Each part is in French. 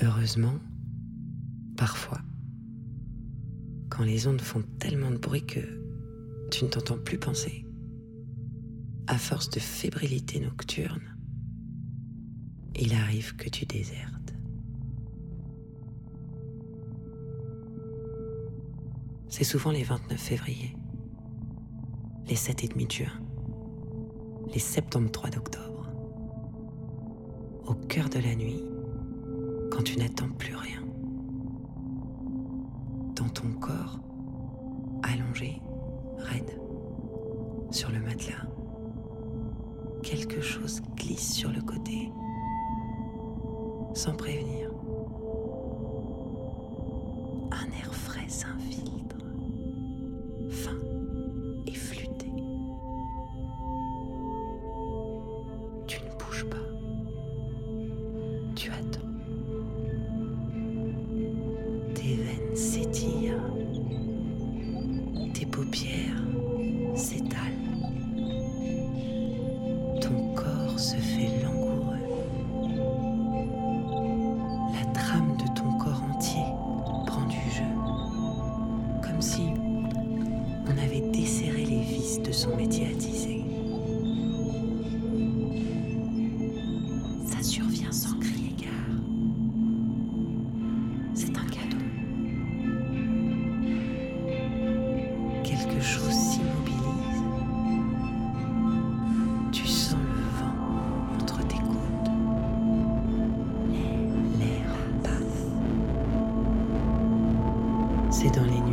Heureusement, parfois, quand les ondes font tellement de bruit que tu ne t'entends plus penser, à force de fébrilité nocturne, il arrive que tu désertes. C'est souvent les 29 février, les 7 et demi de juin, les 73 d'octobre. Au cœur de la nuit, quand tu n'attends plus rien. Dans ton corps, allongé, raide, sur le matelas, quelque chose glisse sur le côté, sans prévenir. Un air frais s'infiltre, C'est dans les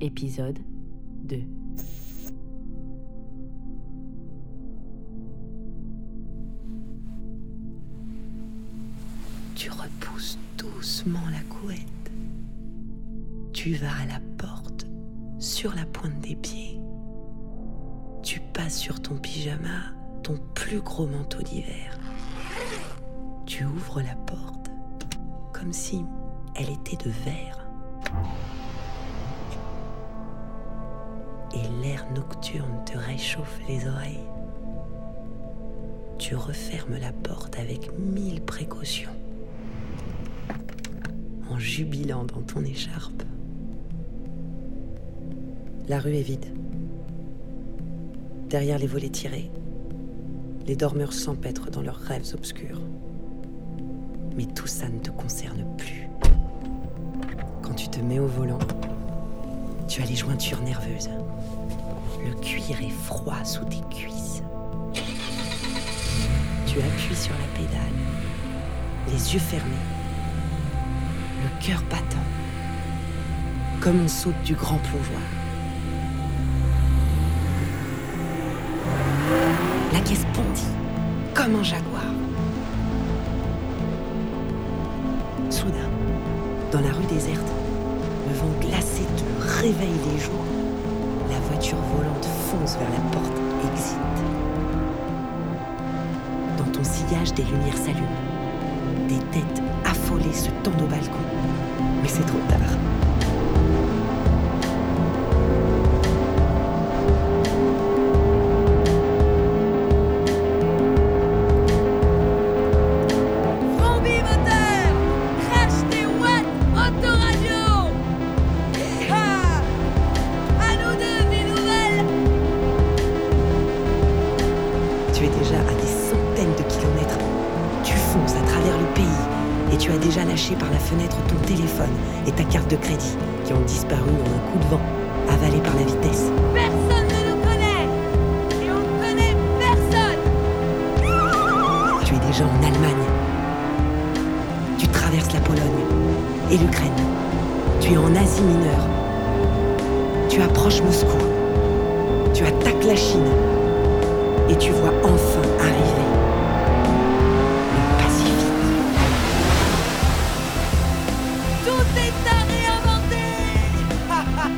Épisode 2. Tu repousses doucement la couette. Tu vas à la porte sur la pointe des pieds. Tu passes sur ton pyjama, ton plus gros manteau d'hiver. Tu ouvres la porte comme si elle était de verre. L'air nocturne te réchauffe les oreilles. Tu refermes la porte avec mille précautions, en jubilant dans ton écharpe. La rue est vide. Derrière les volets tirés, les dormeurs s'empêtrent dans leurs rêves obscurs. Mais tout ça ne te concerne plus. Quand tu te mets au volant, tu as les jointures nerveuses. Le cuir est froid sous tes cuisses. Tu appuies sur la pédale, les yeux fermés, le cœur battant, comme on saute du grand plongeoir. La caisse bondit, comme un jaguar. Soudain, dans la rue déserte, le vent glacé te réveille les joues. Voiture volante fonce vers la porte exit. Dans ton sillage, des lumières s'allument. Des têtes affolées se tendent au balcon. Mais c'est trop tard. Déjà à des centaines de kilomètres. Tu fonces à travers le pays, et tu as déjà lâché par la fenêtre ton téléphone et ta carte de crédit qui ont disparu en un coup de vent, avalés par la vitesse. Personne ne nous connaît Et on ne connaît personne Tu es déjà en Allemagne. Tu traverses la Pologne et l'Ukraine. Tu es en Asie mineure. Tu approches Moscou. Tu attaques la Chine. Et tu vois enfin arriver le Pacifique. Tout est à réinventer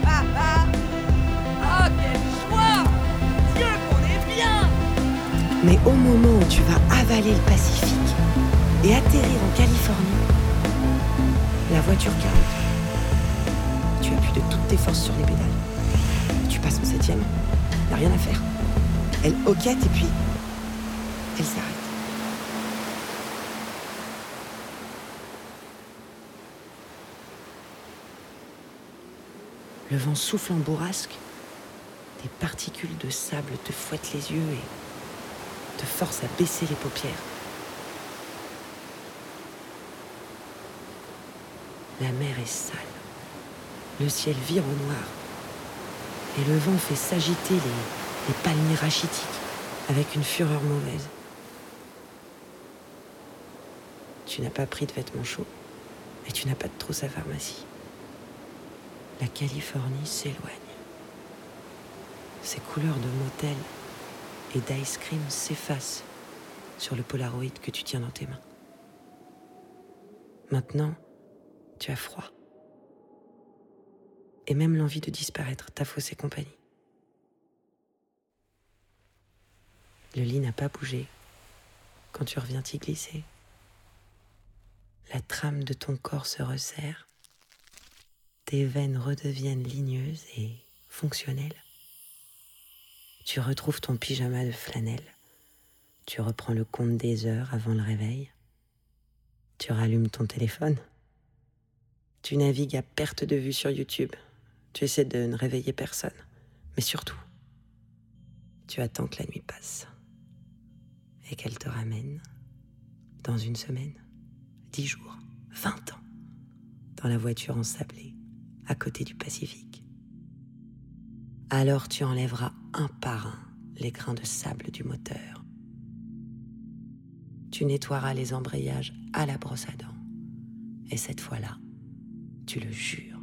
Ah, quel choix Dieu qu'on est bien Mais au moment où tu vas avaler le Pacifique et atterrir en Californie, la voiture carte. Tu appuies de toutes tes forces sur les pédales. Tu passes en septième. A rien à faire. Elle hoquette et puis elle s'arrête. Le vent souffle en bourrasque. Des particules de sable te fouettent les yeux et te forcent à baisser les paupières. La mer est sale. Le ciel vire au noir. Et le vent fait s'agiter les, les palmiers rachitiques avec une fureur mauvaise. Tu n'as pas pris de vêtements chauds et tu n'as pas de trousse à pharmacie. La Californie s'éloigne. Ses couleurs de motel et d'ice cream s'effacent sur le polaroid que tu tiens dans tes mains. Maintenant, tu as froid. Et même l'envie de disparaître t'a faussé compagnie. Le lit n'a pas bougé quand tu reviens t'y glisser. La trame de ton corps se resserre. Tes veines redeviennent ligneuses et fonctionnelles. Tu retrouves ton pyjama de flanelle. Tu reprends le compte des heures avant le réveil. Tu rallumes ton téléphone. Tu navigues à perte de vue sur YouTube. Tu essaies de ne réveiller personne. Mais surtout, tu attends que la nuit passe. Et qu'elle te ramène, dans une semaine, dix jours, vingt ans, dans la voiture ensablée, à côté du Pacifique. Alors tu enlèveras un par un les grains de sable du moteur. Tu nettoieras les embrayages à la brosse à dents. Et cette fois-là, tu le jures,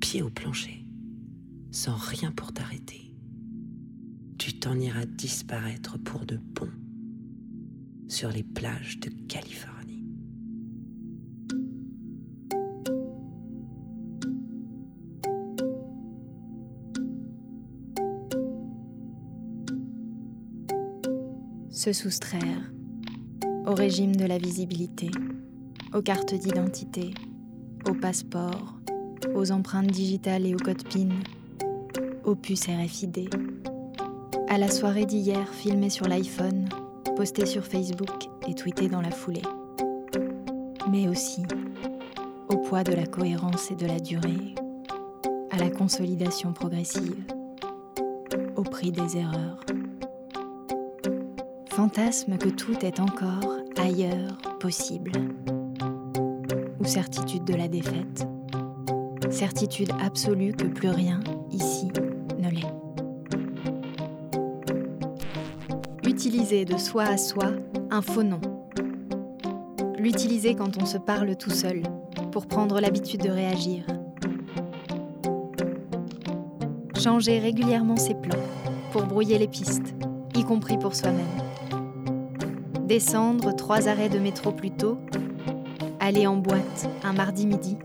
pied au plancher, sans rien pour t'arrêter. Tu t'en iras disparaître pour de bon sur les plages de Californie. Se soustraire au régime de la visibilité, aux cartes d'identité, aux passeports, aux empreintes digitales et aux codes PIN, aux puces RFID, à la soirée d'hier filmée sur l'iPhone, postée sur Facebook et tweetée dans la foulée, mais aussi au poids de la cohérence et de la durée, à la consolidation progressive, au prix des erreurs. Fantasme que tout est encore ailleurs possible. Ou certitude de la défaite. Certitude absolue que plus rien ici De soi à soi un faux nom. L'utiliser quand on se parle tout seul pour prendre l'habitude de réagir. Changer régulièrement ses plans pour brouiller les pistes, y compris pour soi-même descendre trois arrêts de métro plus tôt, aller en boîte un mardi midi,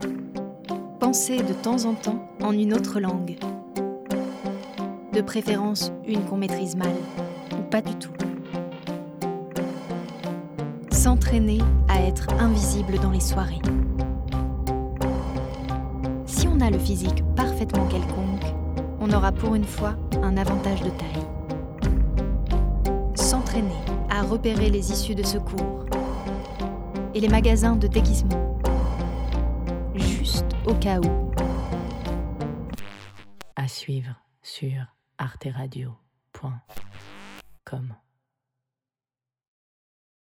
penser de temps en temps en une autre langue, de préférence une qu'on maîtrise mal ou pas du tout. S'entraîner à être invisible dans les soirées. Si on a le physique parfaitement quelconque, on aura pour une fois un avantage de taille. S'entraîner à repérer les issues de secours et les magasins de déguisement. Juste au cas où. À suivre sur arteradio.com.